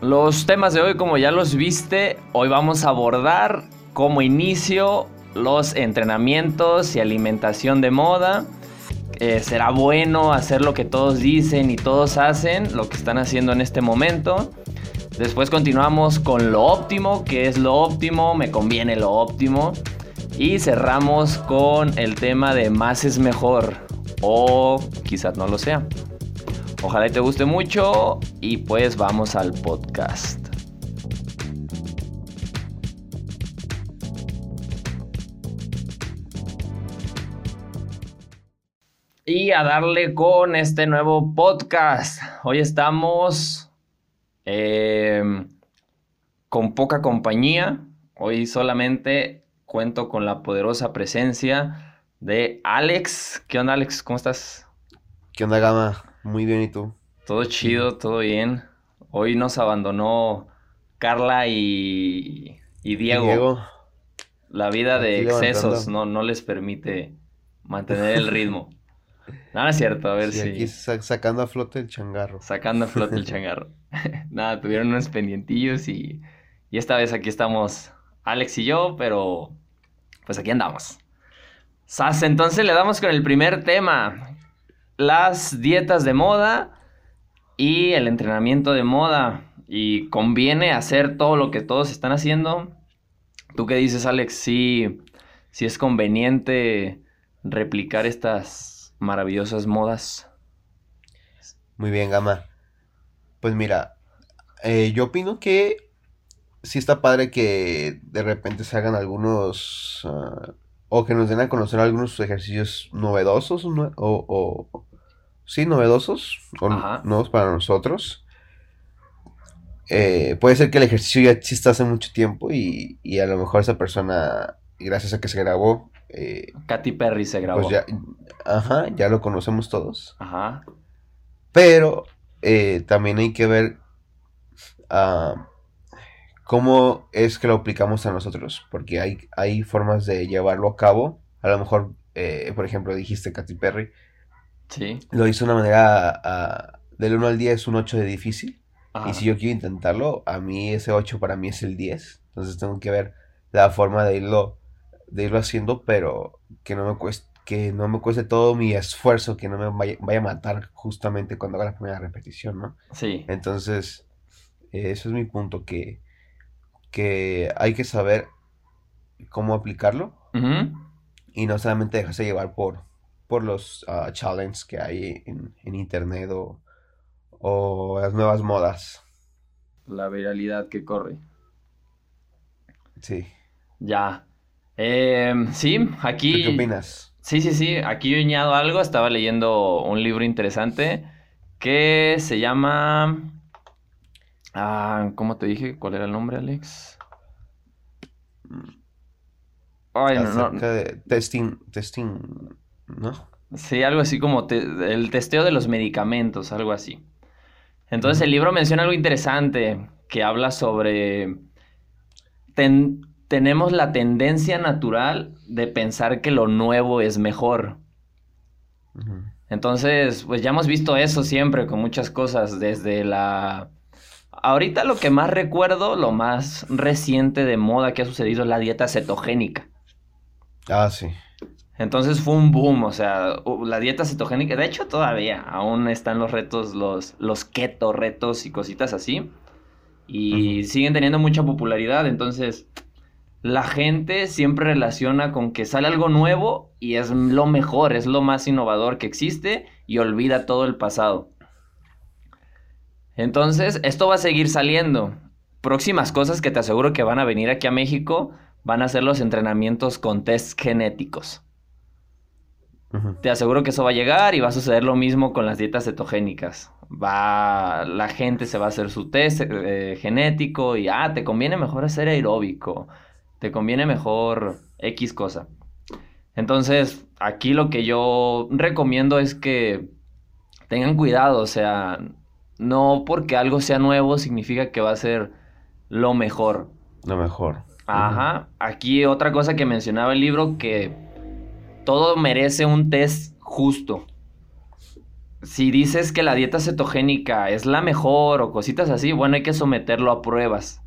Los temas de hoy, como ya los viste, hoy vamos a abordar como inicio los entrenamientos y alimentación de moda. Eh, será bueno hacer lo que todos dicen y todos hacen, lo que están haciendo en este momento. Después continuamos con lo óptimo, que es lo óptimo, me conviene lo óptimo. Y cerramos con el tema de más es mejor. O quizás no lo sea. Ojalá te guste mucho y pues vamos al podcast. Y a darle con este nuevo podcast. Hoy estamos em, con poca compañía. Hoy solamente cuento con la poderosa presencia de Alex. ¿Qué onda, Alex? ¿Cómo estás? ¿Qué onda, Gama? Muy bien, ¿y tú? Todo chido, todo bien. Hoy nos abandonó Carla y, Diego. La vida de excesos no, no les permite mantener el ritmo. Nada es cierto, a ver si. Aquí sacando a flote el changarro. Sacando a flote el changarro. Nada, tuvieron unos pendientillos y, y esta vez aquí estamos Alex y yo, pero pues aquí andamos. Sas, entonces le damos con el primer tema las dietas de moda y el entrenamiento de moda. Y conviene hacer todo lo que todos están haciendo. ¿Tú qué dices, Alex? Si sí es conveniente replicar estas maravillosas modas. Muy bien, Gama. Pues mira, eh, yo opino que sí está padre que de repente se hagan algunos... Ah, o que nos den a conocer algunos ejercicios novedosos o, sí, novedosos, o nuevos para nosotros. Eh, puede ser que el ejercicio ya exista hace mucho tiempo y, a lo mejor esa persona, gracias a que se grabó... Eh, Katy Perry se grabó. Pues ya, ajá, ya lo conocemos todos. Ajá. Pero eh, también hay que ver ah, cómo es que lo aplicamos a nosotros, porque hay, hay formas de llevarlo a cabo. A lo mejor, por ejemplo, dijiste Katy Perry, lo hizo de una manera, del 1 al 10 es un 8 de difícil. Y si yo quiero intentarlo, a mí ese 8 para mí es el 10. Entonces tengo que ver la forma de irlo, de irlo haciendo, pero que no me cueste, que no me cueste todo mi esfuerzo, que no me vaya, a matar justamente cuando haga la primera repetición, ¿no? Sí. Entonces, eso es mi punto, que, que hay que saber cómo aplicarlo y no solamente dejarse llevar por, por los uh, challenges que hay en, internet o, las nuevas modas. La viralidad que corre. Sí. Ya. Em, sí, aquí. ¿Qué opinas? Sí, sí, sí. Aquí he añado algo. Estaba leyendo un libro interesante que se llama. Ah, ¿Cómo te dije? ¿Cuál era el nombre, Alex? Ay, no, no. de testing, testing ¿no? Sí, algo así como el testeo de los medicamentos, algo así. Entonces el libro menciona algo interesante que habla sobre... tenemos la tendencia natural de pensar que lo nuevo es mejor. Entonces, pues ya hemos visto eso siempre con muchas cosas, desde la... Ahorita lo que más recuerdo, lo más reciente de moda que ha sucedido es la dieta cetogénica. Ah, sí. Entonces fue un boom, o sea, la dieta cetogénica, de hecho todavía aún están los retos, los, los keto retos y cositas así. Y siguen teniendo mucha popularidad, entonces la gente siempre relaciona con que sale algo nuevo y es lo mejor, es lo más innovador que existe y olvida todo el pasado. Entonces, esto va a seguir saliendo. Próximas cosas que te aseguro que van a venir aquí a México van a ser los entrenamientos con tests genéticos. Te aseguro que eso va a llegar y va a suceder lo mismo con las dietas cetogénicas. Va, la gente se va a hacer su test eh, genético y, ah, te conviene mejor hacer aeróbico, te conviene mejor X cosa. Entonces, aquí lo que yo recomiendo es que tengan cuidado, o sea, no porque algo sea nuevo significa que va a ser lo mejor. Lo mejor. Ajá. Aquí otra cosa que mencionaba el libro que todo merece un test justo. si dices que la dieta cetogénica es la mejor o cositas así, bueno, hay que someterlo a pruebas.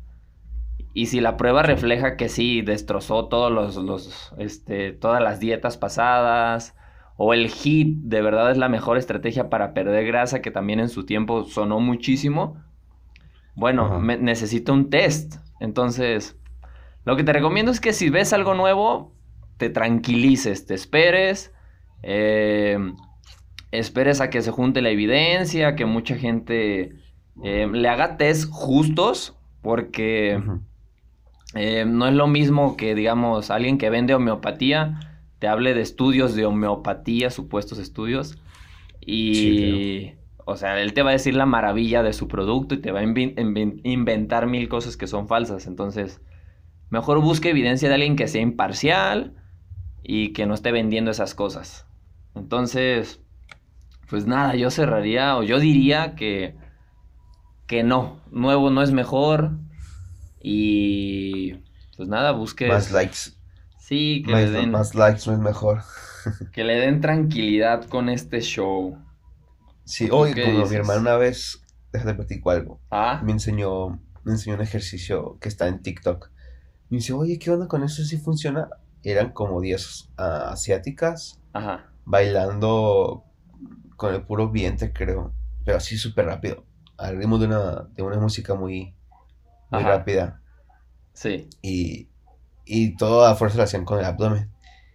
Y si la prueba refleja que sí, destrozó todos los, los este, todas las dietas pasadas, o el HIT de verdad es la mejor estrategia para perder grasa, que también en su tiempo sonó muchísimo, bueno, necesito un test. Entonces, lo que te recomiendo es que si ves algo nuevo, te tranquilices, te esperes, eh, esperes a que se junte la evidencia, que mucha gente eh, le haga test justos, porque eh, no es lo mismo que, digamos, alguien que vende homeopatía te hable de estudios de homeopatía, supuestos estudios, y, o sea, él te va a decir la maravilla de su producto y te va a inventar mil cosas que son falsas. Entonces, mejor busque evidencia de alguien que sea imparcial y que no esté vendiendo esas cosas. Entonces, pues nada, yo cerraría o yo diría que, que no, nuevo no es mejor y pues nada, busque... Más likes. Sí, que le den... Más likes no es mejor. que le den tranquilidad con este show. Sí, hoy como mi hermano una vez, déjate platico algo. Ah. Me enseñó, me enseñó un ejercicio que está en TikTok. Me dice, oye, ¿qué onda con eso? ¿Sí funciona? Eran como 10 ah, asiáticas Ajá. bailando con el puro vientre, creo. Pero así súper rápido. Al ritmo de una, de una música muy, muy rápida. Sí. Y, y todo a fuerza lo hacían con el abdomen.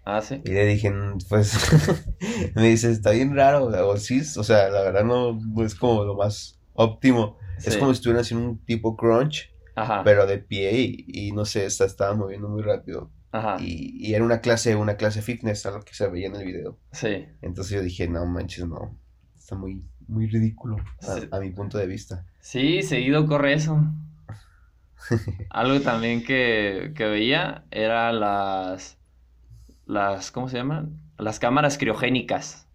Ah, sí. Y le dije, pues, me dice, está bien raro, o sí, o sea, la verdad no es como lo más óptimo. Es como si estuvieran haciendo un tipo crunch, Ajá. pero de pie y, no sé, está, estaba moviendo muy rápido. Ajá. Y, y, era una clase, una clase fitness, a lo que se veía en el video. Sí. Entonces yo dije, no manches, no, está muy, muy ridículo a, mi punto de vista. Sí, seguido corre eso. Algo también que, que veía era las las, ¿cómo se llaman? Las cámaras criogénicas.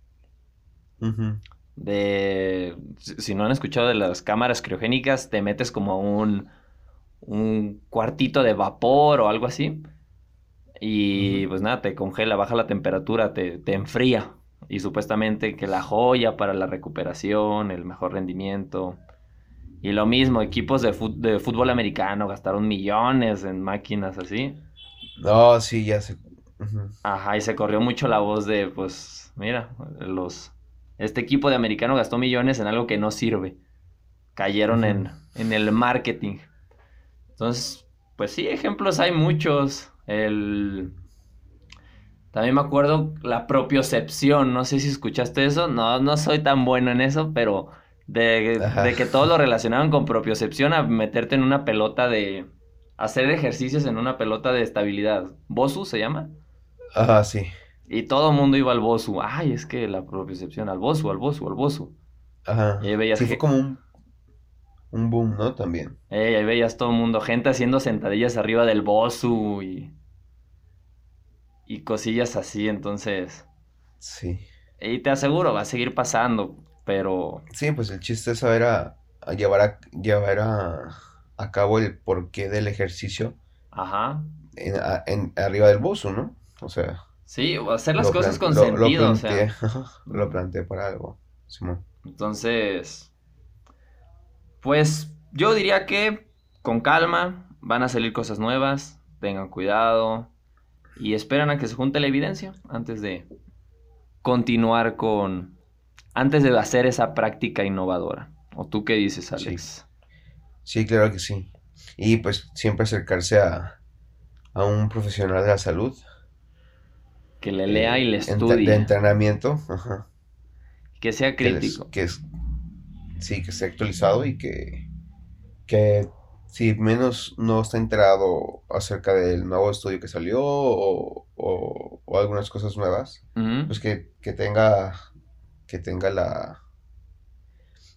De, si no han escuchado de las cámaras criogénicas, te metes como un, un cuartito de vapor o algo así. Y pues nada, te congela, baja la temperatura, te, te enfría. Y supuestamente que la joya para la recuperación, el mejor rendimiento. Y lo mismo, equipos de, de fútbol americano gastaron millones en máquinas así. No, sí, ya sé, Ajá, y se corrió mucho la voz de, pues, mira, los... Este equipo de americano gastó millones en algo que no sirve. Cayeron en, en el marketing. Entonces, pues sí, ejemplos hay muchos. El... También me acuerdo la propiocepción, no sé si escuchaste eso, no, no soy tan bueno en eso, pero de, de que todo lo relacionaban con propiocepción a meterte en una pelota de... hacer ejercicios en una pelota de estabilidad. ¿Bosu se llama? Ajá, sí. Y todo el mundo iba al Bosu. Ay, es que la propiocepción, al Bosu, al Bosu, al Bosu. Ajá. Y veías sí, fue como un, un boom, ¿no? También. ahí veías todo el mundo, gente haciendo sentadillas arriba del Bosu y... Y cosillas así, entonces... Sí. Y te aseguro, va a seguir pasando, pero... Sí, pues el chiste es saber a, llevar, a, llevar a, a cabo el porqué del ejercicio. Ajá. En, en, arriba del Bosu, ¿no? O sea. Sí, hacer las cosas con sentido, lo planteé, o sea. lo planteé para algo, Simón. Entonces, pues yo diría que con calma van a salir cosas nuevas, tengan cuidado y esperan a que se junte la evidencia antes de continuar con, antes de hacer esa práctica innovadora. ¿O tú qué dices, Alex? Sí, sí claro que sí. Y pues siempre acercarse a, a un profesional de la salud que le lea y le estudie. De entrenamiento, ajá. Que sea crítico. Que, es, sí, que esté actualizado y que, que si menos no está enterado acerca del nuevo estudio que salió o, o, algunas cosas nuevas, pues que, que, tenga que tenga la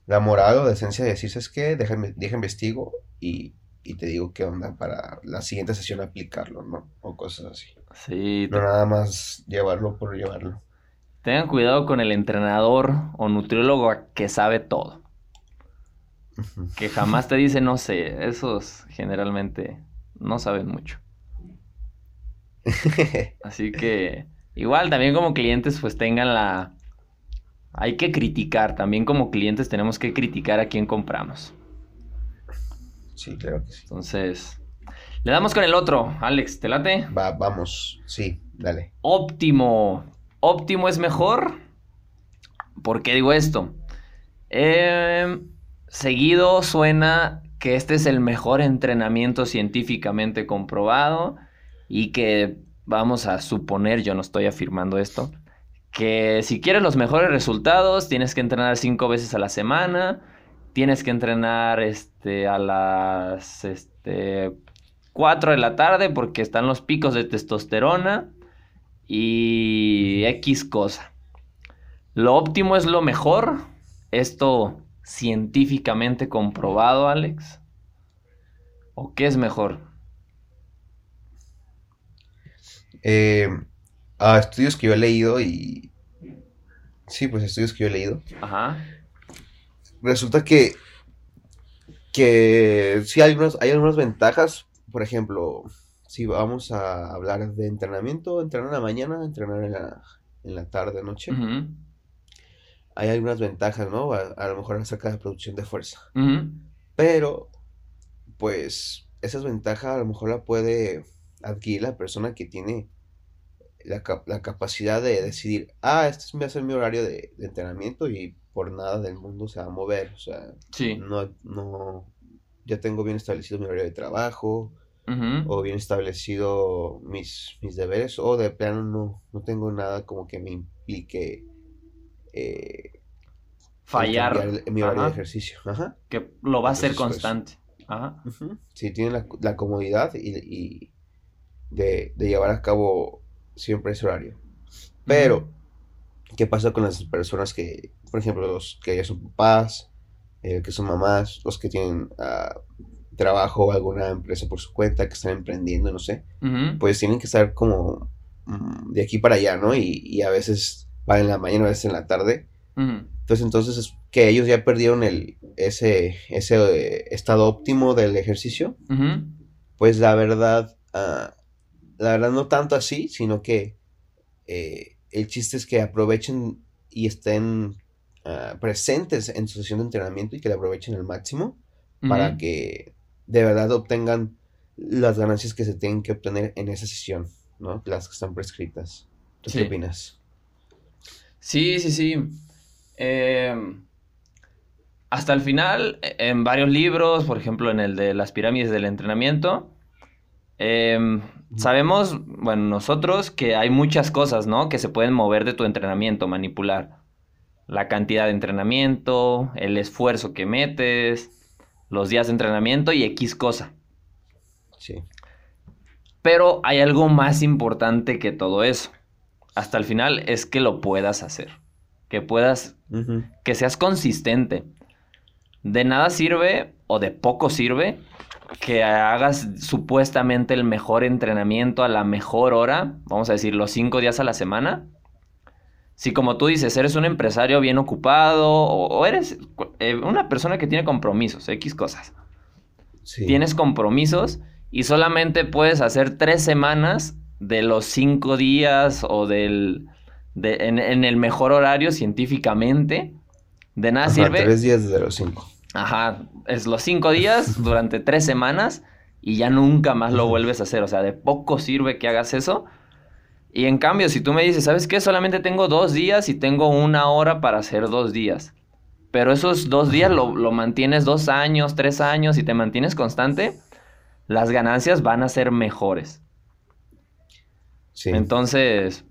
la moral o la esencia de decir, ¿sabes qué? Deja, deja investigo y, y te digo qué onda para la siguiente sesión aplicarlo, ¿no? O cosas así. Sí. No nada más llevarlo por llevarlo. Tengan cuidado con el entrenador o nutriólogo que sabe todo. Que jamás te dice no sé. Esos generalmente no saben mucho. Así que igual también como clientes pues tengan la hay que criticar. También como clientes tenemos que criticar a quién compramos. Sí, claro que sí. Entonces, le damos con el otro. Alex, ¿te late? Va, vamos. Sí, dale. Óptimo. Óptimo es mejor. ¿Por qué digo esto? Eh, seguido suena que este es el mejor entrenamiento científicamente comprobado y que vamos a suponer, yo no estoy afirmando esto, que si quieres los mejores resultados tienes que entrenar cinco veces a la semana, tienes que entrenar este, a las este, 4 de la tarde porque están los picos de testosterona y X cosa. Lo óptimo es lo mejor. Esto científicamente comprobado, Alex? ¿O qué es mejor? Eh, a estudios que yo he leído y... Sí, pues estudios que yo he leído. Ajá. Resulta que... Que sí hay, hay algunas ventajas. Por ejemplo, si vamos a hablar de entrenamiento, entrenar en la mañana, entrenar en la, en la tarde, noche hay algunas ventajas, ¿no? A, lo mejor acerca de producción de fuerza. Pero, pues, esas ventajas a lo mejor la puede adquirir la persona que tiene la, capacidad de decidir, ah, este va a ser mi horario de, entrenamiento y por nada del mundo se va a mover. O sea, no, no, ya tengo bien establecido mi horario de trabajo, o bien establecido mis, mis deberes, o de plano no, no tengo nada como que me implique eh, fallar mi horario de ejercicio. Que lo va a hacer constante. Si tiene la, comodidad y, de, llevar a cabo siempre ese horario. Pero, ¿qué pasa con las personas que, por ejemplo, los que ya son papás, eh, que son mamás, los que tienen ah, trabajo o alguna empresa por su cuenta, que están emprendiendo, no sé, pues tienen que estar como mm, de aquí para allá, ¿no? y a veces va en la mañana, a veces en la tarde. Entonces, entonces es que ellos ya perdieron el, ese, ese eh, estado óptimo del ejercicio. Pues la verdad, ah, la verdad no tanto así, sino que eh, el chiste es que aprovechen y estén ah, presentes en su sesión de entrenamiento y que le aprovechen al máximo para que de verdad obtengan las ganancias que se tienen que obtener en esa sesión, ¿no? Las que están prescritas. ¿Tú qué opinas? Sí, sí, sí. Em, hasta el final, e, en varios libros, por ejemplo, en el de las pirámides del entrenamiento, em, sabemos, bueno, nosotros que hay muchas cosas, ¿no? Que se pueden mover de tu entrenamiento, manipular. La cantidad de entrenamiento, el esfuerzo que metes, los días de entrenamiento y X cosa. Sí. Pero hay algo más importante que todo eso hasta el final es que lo puedas hacer. Que puedas, que seas consistente. De nada sirve o de poco sirve que hagas supuestamente el mejor entrenamiento a la mejor hora, vamos a decir los cinco días a la semana. Si como tú dices, eres un empresario bien ocupado o, eres eh, una persona que tiene compromisos, X cosas. Tienes compromisos y solamente puedes hacer tres semanas de los cinco días o del... en, el mejor horario científicamente, de nada sirve. Tres días de los cinco. Ajá, es los cinco días durante tres semanas y ya nunca más lo vuelves a hacer. O sea, de poco sirve que hagas eso. Y en cambio, si tú me dices, ¿sabes qué? Solamente tengo dos días y tengo una hora para hacer dos días. Pero esos dos días lo, lo mantienes dos años, tres años y te mantienes constante, las ganancias van a ser mejores. Entonces,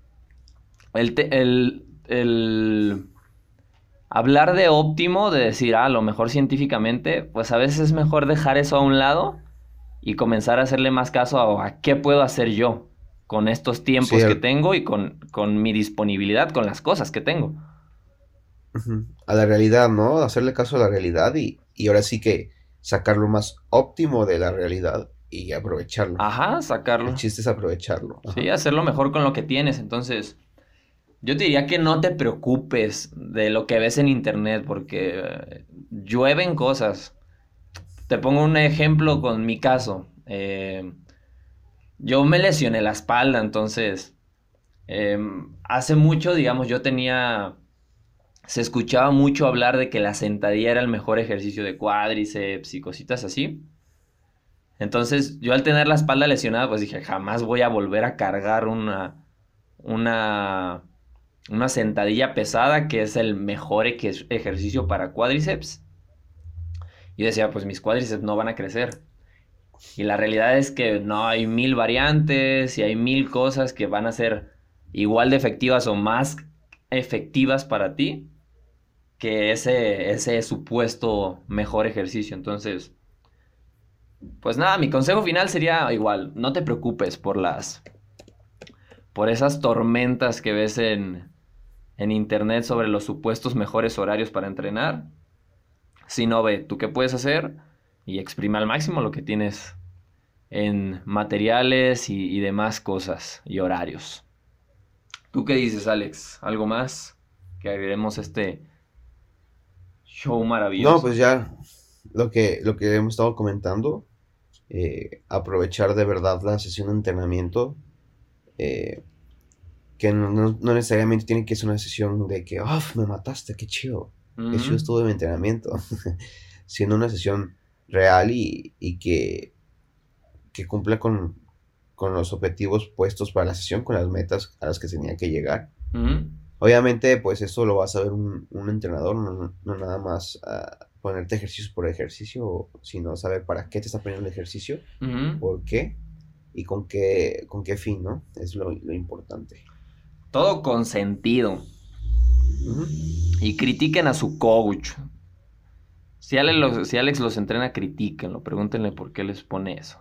el, el, hablar de óptimo, de decir, ah, lo mejor científicamente, pues a veces es mejor dejar eso a un lado y comenzar a hacerle más caso a, qué puedo hacer yo con estos tiempos que tengo y con, mi disponibilidad, con las cosas que tengo. A la realidad, ¿no? Hacerle caso a la realidad y, y ahora sí que sacar lo más óptimo de la realidad y aprovecharlo. Ajá, sacarlo. El chiste es aprovecharlo. Sí, hacerlo mejor con lo que tienes. Entonces, yo te diría que no te preocupes de lo que ves en internet porque eh, llueven cosas. Te pongo un ejemplo con mi caso. Eh, yo me lesioné la espalda, entonces, em, hace mucho, digamos, yo tenía se escuchaba mucho hablar de que la sentadilla era el mejor ejercicio de cuádriceps y cositas así. Entonces, yo al tener la espalda lesionada, pues dije, jamás voy a volver a cargar una, una, una sentadilla pesada, que es el mejor ejercicio para cuádriceps. Y decía, pues mis cuádriceps no van a crecer. Y la realidad es que no hay mil variantes y hay mil cosas que van a ser igual de efectivas o más efectivas para ti que ese, ese supuesto mejor ejercicio. Entonces, pues nada, mi consejo final sería igual, no te preocupes por las, por esas tormentas que ves en, en internet sobre los supuestos mejores horarios para entrenar, sino ve tú qué puedes hacer y exprime al máximo lo que tienes en materiales y, y demás cosas y horarios. ¿Tú qué dices, Alex? ¿Algo más? Que agreguemos este show maravilloso. No, pues ya lo que, lo que hemos estado comentando, eh, aprovechar de verdad la sesión de entrenamiento, eh, que no, necesariamente tiene que ser una sesión de que, oh, me mataste, qué chido, eso es todo mi entrenamiento, siendo una sesión real y, que, que cumpla con, los objetivos puestos para la sesión, con las metas a las que tenía que llegar. Obviamente, pues eso lo va a saber un, entrenador, no, nada más ponerte ejercicio por ejercicio, sino saber para qué te está poniendo el ejercicio, por qué y con qué, con qué fin, ¿no? Es lo, importante. Todo con sentido. Y critiquen a su coach. Si Alex, los, si Alex los entrena, critíquenlo, pregúntenle por qué les pone eso.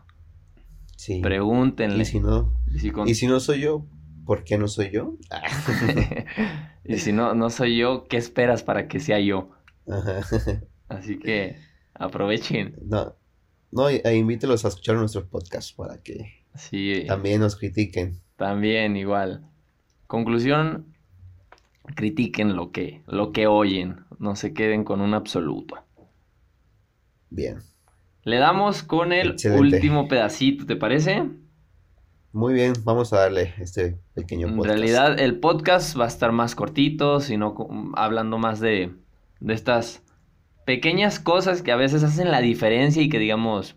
Sí. Pregúntenle. Y si no, y si no soy yo, ¿por qué no soy yo? y si no, no soy yo, ¿qué esperas para que sea yo? Así que aprovechen. No, no, e invítelos a escuchar nuestro podcast para que también nos critiquen. También igual. Conclusión, critiquen lo que, lo que oyen, no se queden con un absoluto. Bien. Le damos con el último pedacito, ¿te parece? Muy bien, vamos a darle este pequeño podcast. En realidad el podcast va a estar más cortito, sino hablando más de, de estas pequeñas cosas que a veces hacen la diferencia y que digamos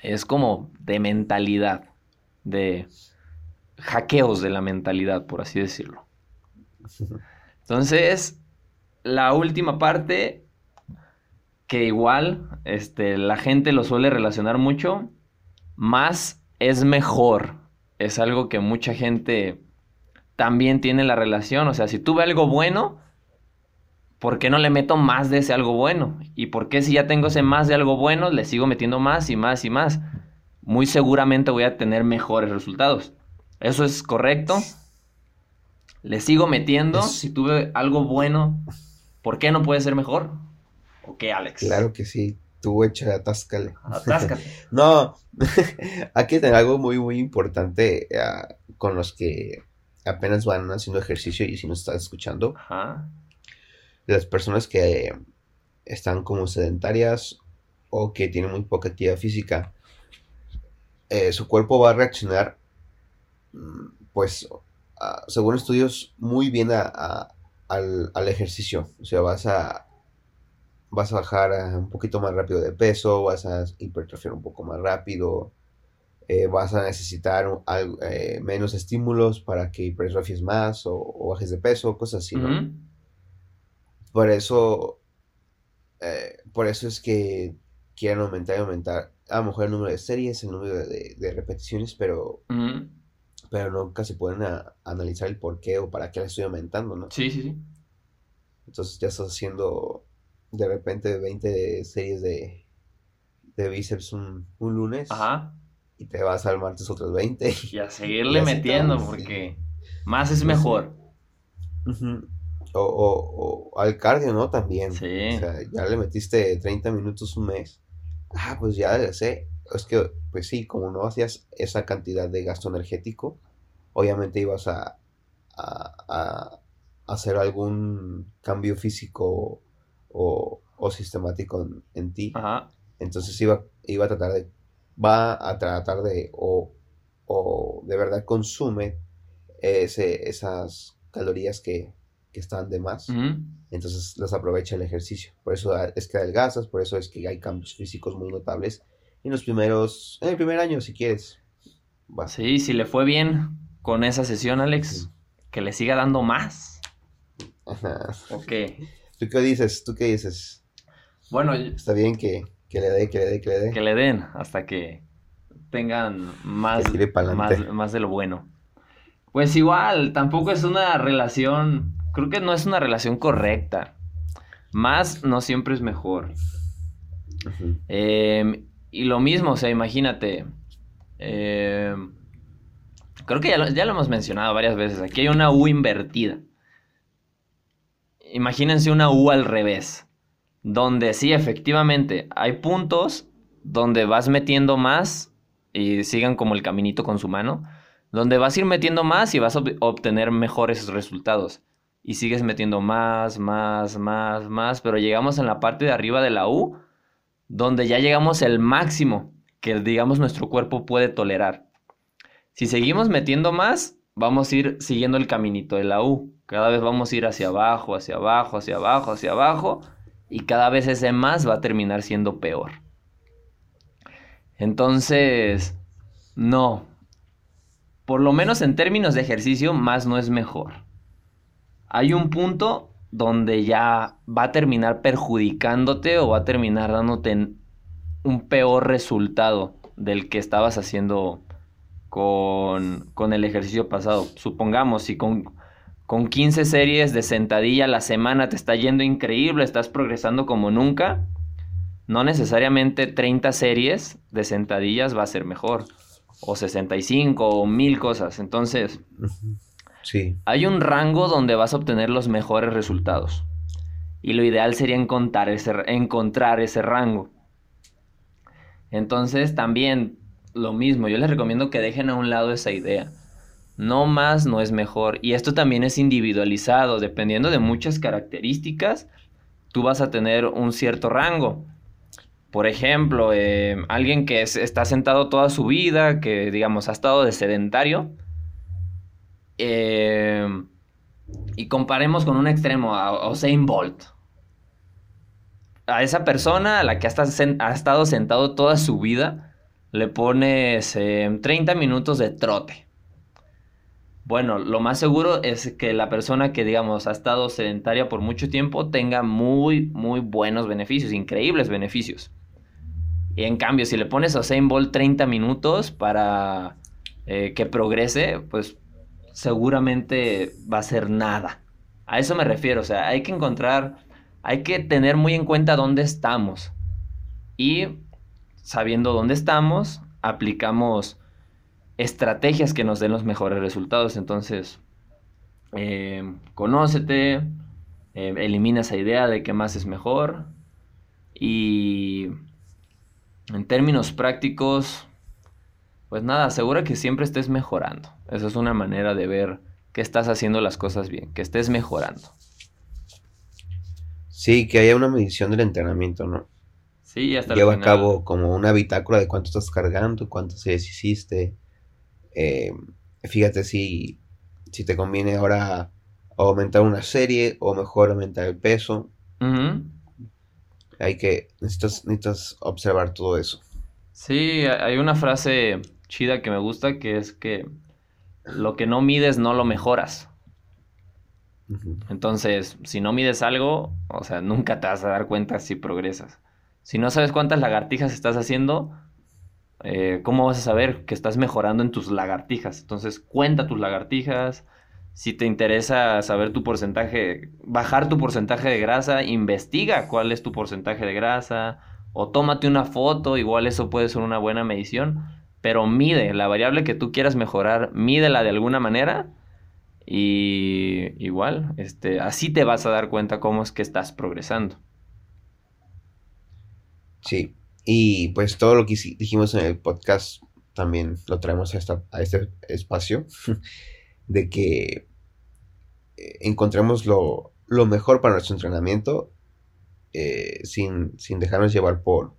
es como de mentalidad, de hackeos de la mentalidad, por así decirlo. Entonces, la última parte que igual este, la gente lo suele relacionar mucho, más es mejor. Es algo que mucha gente también tiene la relación. O sea, si tuve algo bueno, ¿por qué no le meto más de ese algo bueno? ¿Y por qué si ya tengo ese más de algo bueno, le sigo metiendo más y más y más? Muy seguramente voy a tener mejores resultados. ¿Eso es correcto? Le sigo metiendo. Si tuve algo bueno, ¿por qué no puede ser mejor? ¿O qué, Alex? Claro que sí. Tú echa, atáscale. Atáscate. no, aquí tengo algo muy, muy importante ah, con los que apenas van haciendo ejercicio y si no estás escuchando. Ajá. Las personas que están como sedentarias o que tienen muy poca actividad física, eh, su cuerpo va a reaccionar, mm, pues, según estudios, muy bien al, al ejercicio. O sea, vas a vas a bajar un poquito más rápido de peso, vas a hipertrofiar un poco más rápido, eh, vas a necesitar eh, menos estímulos para que hipertrofies más o, bajes de peso, cosas así, ¿no? Por eso, eh, por eso es que quieren aumentar y aumentar a lo mejor el número de series, el número de, repeticiones, pero, pero nunca se pueden analizar el por qué o para qué la estoy aumentando, ¿no? Sí, sí, sí. Entonces ya estás haciendo de repente 20 series de, de bíceps un, lunes. Ajá. Y te vas al martes otros 20. Y a seguirle metiendo porque más es mejor. O, o, al cardio, ¿no? También. Sí. O sea, ya le metiste 30 minutos un mes. Ah, pues ya sé. Es que, pues sí, como no hacías esa cantidad de gasto energético, obviamente ibas a, a, a hacer algún cambio físico o, sistemático en, ti. Entonces iba, iba a tratar de, va a tratar de, o, de verdad consume ese, esas calorías que, que están de más. Entonces los aprovecha el ejercicio. Por eso es que adelgazas, por eso es que hay cambios físicos muy notables en los primeros, en el primer año, si quieres. Sí, si le fue bien con esa sesión, Alex, que le siga dando más. Ajá. Ok. ¿Tú qué dices? ¿Tú qué dices? Bueno, está bien que, le dé, que le dé, que le dé. Que le den hasta que tengan más, más, más de lo bueno. Pues igual, tampoco es una relación, creo que no es una relación correcta. Más no siempre es mejor. Em, y lo mismo, o sea, imagínate. Em, creo que ya ya lo hemos mencionado varias veces. Aquí hay una U invertida. Imagínense una U al revés. Donde sí, efectivamente, hay puntos donde vas metiendo más y sigan como el caminito con su mano donde vas a ir metiendo más y vas a obtener mejores resultados. Y sigues metiendo más, más, más, más, pero llegamos en la parte de arriba de la U, donde ya llegamos al máximo que digamos nuestro cuerpo puede tolerar. Si seguimos metiendo más, vamos a ir siguiendo el caminito de la U. Cada vez vamos a ir hacia abajo, hacia abajo, hacia abajo, hacia abajo. Y cada vez ese más va a terminar siendo peor. Entonces, no, por lo menos en términos de ejercicio, más no es mejor. Hay un punto donde ya va a terminar perjudicándote o va a terminar dándote un peor resultado del que estabas haciendo con, el ejercicio pasado. Supongamos, si con, con 15 series de sentadilla a la semana te está yendo increíble, estás progresando como nunca, no necesariamente 30 series de sentadillas va a ser mejor o 65 o mil cosas. Entonces, hay un rango donde vas a obtener los mejores resultados. Y lo ideal sería encontrar ese, encontrar ese rango. Entonces, también lo mismo, yo les recomiendo que dejen a un lado esa idea. No más no es mejor. Y esto también es individualizado, dependiendo de muchas características, tú vas a tener un cierto rango. Por ejemplo, eh, alguien que está sentado toda su vida, que digamos ha estado de sedentario, eh, y comparemos con un extremo a Usain Bolt. A esa persona a la que ha estado sentado toda su vida, le pones 30 minutos de trote. Bueno, lo más seguro es que la persona que, digamos, ha estado sedentaria por mucho tiempo tenga muy, muy buenos beneficios, increíbles beneficios. Y en cambio, si le pones a Usain Bolt 30 minutos para eh, que progrese, pues seguramente va a ser nada. A eso me refiero, o sea, hay que encontrar, hay que tener muy en cuenta dónde estamos. Y sabiendo dónde estamos, aplicamos estrategias que nos den los mejores resultados. Entonces, eh, conócete, eh, elimina esa idea de que más es mejor y en términos prácticos, pues nada, asegura que siempre estés mejorando. Esa es una manera de ver que estás haciendo las cosas bien, que estés mejorando. Sí, que haya una medición del entrenamiento, ¿no? Sí, hasta Lleva a cabo como una bitácora de cuánto estás cargando, cuánto series hiciste. Eh, fíjate si, si te conviene ahora aumentar una serie o mejor aumentar el peso hay que, necesitas, observar todo eso. Sí, hay una frase chida que me gusta que es que lo que no mides no lo mejoras. Entonces, si no mides algo, o sea, nunca te vas a dar cuenta si progresas. Si no sabes cuántas lagartijas estás haciendo, eh, ¿cómo vas a saber que estás mejorando en tus lagartijas? Entonces, cuenta tus lagartijas, si te interesa saber tu porcentaje, bajar tu porcentaje de grasa, investiga cuál es tu porcentaje de grasa o tómate una foto, igual eso puede ser una buena medición, pero mide la variable que tú quieras mejorar, mídela de alguna manera y igual, este, así te vas a dar cuenta cómo es que estás progresando. Sí, y pues todo lo que dijimos en el podcast también lo traemos a, a este espacio. de que eh, encontremos lo, mejor para nuestro entrenamiento eh, sin, dejarnos llevar por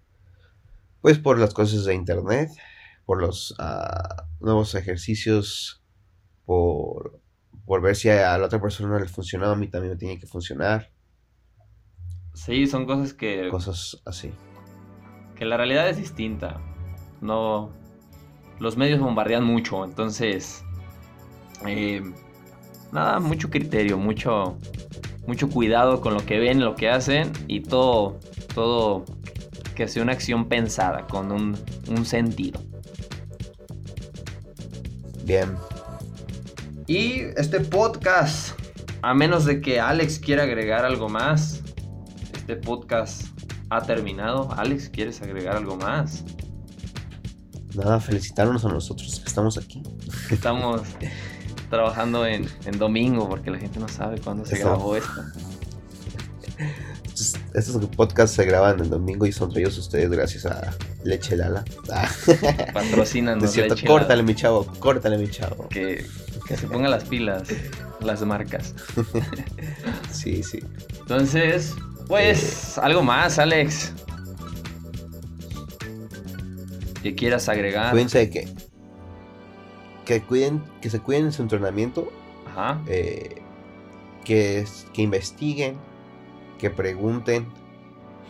pues por las cosas de internet por los ah, nuevos ejercicios por, por ver si a la otra persona no le funcionó, a mí también me tiene que funcionar. Sí, son cosas que... Cosas así. Que la realidad es distinta. No... Los medios bombardean mucho, entonces... Eh, nada, mucho criterio, mucho, mucho cuidado con lo que ven, lo que hacen y todo, todo que sea una acción pensada, con un, un sentido. Bien. Y este podcast, a menos de que Alex quiera agregar algo más, este podcast ha terminado. Alex, ¿quieres agregar algo más? Nada, felicitarnos a nosotros que estamos aquí. Estamos trabajando en, domingo porque la gente no sabe cuándo se grabó esto. Estos podcasts se graban el domingo y son traídos ustedes gracias a Leche Lala. Patrocinan. Es cierto, córtale mi chavo, córtale mi chavo. Que, que se pongan las pilas las marcas. sí, sí. Entonces, pues, algo más, Alex. Que quieras agregar. Cuídense de que. Que cuiden, que se cuiden en su entrenamiento. Ajá. Eh, que, que investiguen, que pregunten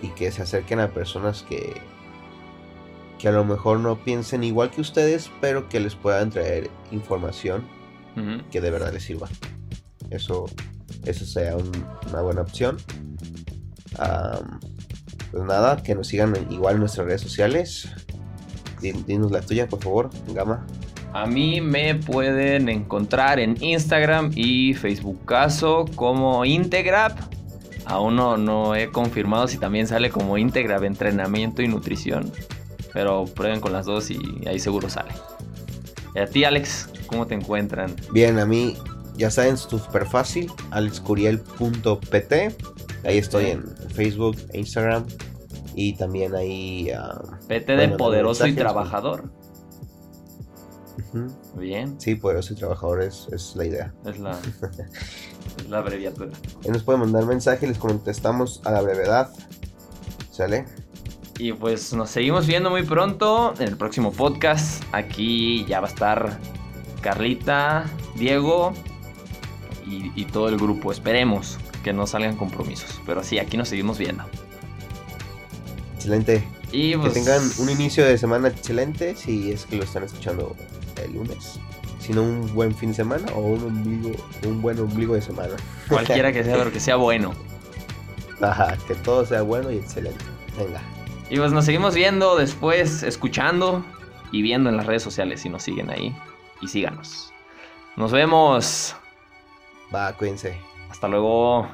y que se acerquen a personas que, que a lo mejor no piensen igual que ustedes, pero que les puedan traer información que de verdad les sirva. Eso, eso sea una buena opción pues nada, que nos sigan igual en nuestras redes sociales. Dinos la tuya, por favor, Gama. A mí me pueden encontrar en Instagram y Facebook caso como Integrap. Aún no, no he confirmado si también sale como Integrap entrenamiento y nutrición. Pero prueben con las dos y ahí seguro sale. Y a ti, Alex, ¿cómo te encuentran? Bien, a mí ya saben, súper fácil, alexcuriel.pt. Ahí estoy en Facebook Instagram. Y también ahí... Uh, PT de poderoso y trabajador. Bien. Sí, poderoso y trabajador es, la idea. Es la, es la abreviatura. Ahí nos pueden mandar mensaje y les contestamos a la brevedad. ¿Sale? Y pues nos seguimos viendo muy pronto en el próximo podcast. Aquí ya va a estar Carlita, Diego y, todo el grupo. Esperemos que no salgan compromisos. Pero sí, aquí nos seguimos viendo. Excelente. Y que pues, tengan un inicio de semana excelente si es que lo están escuchando el lunes. Si no, un buen fin de semana o un, ombligo, un buen ombligo de semana. Cualquiera que sea, pero que sea bueno. Ajá, que todo sea bueno y excelente. Venga. Y pues nos seguimos viendo después, escuchando y viendo en las redes sociales si nos siguen ahí. Y síganos. Nos vemos. Va, cuídense. Hasta luego.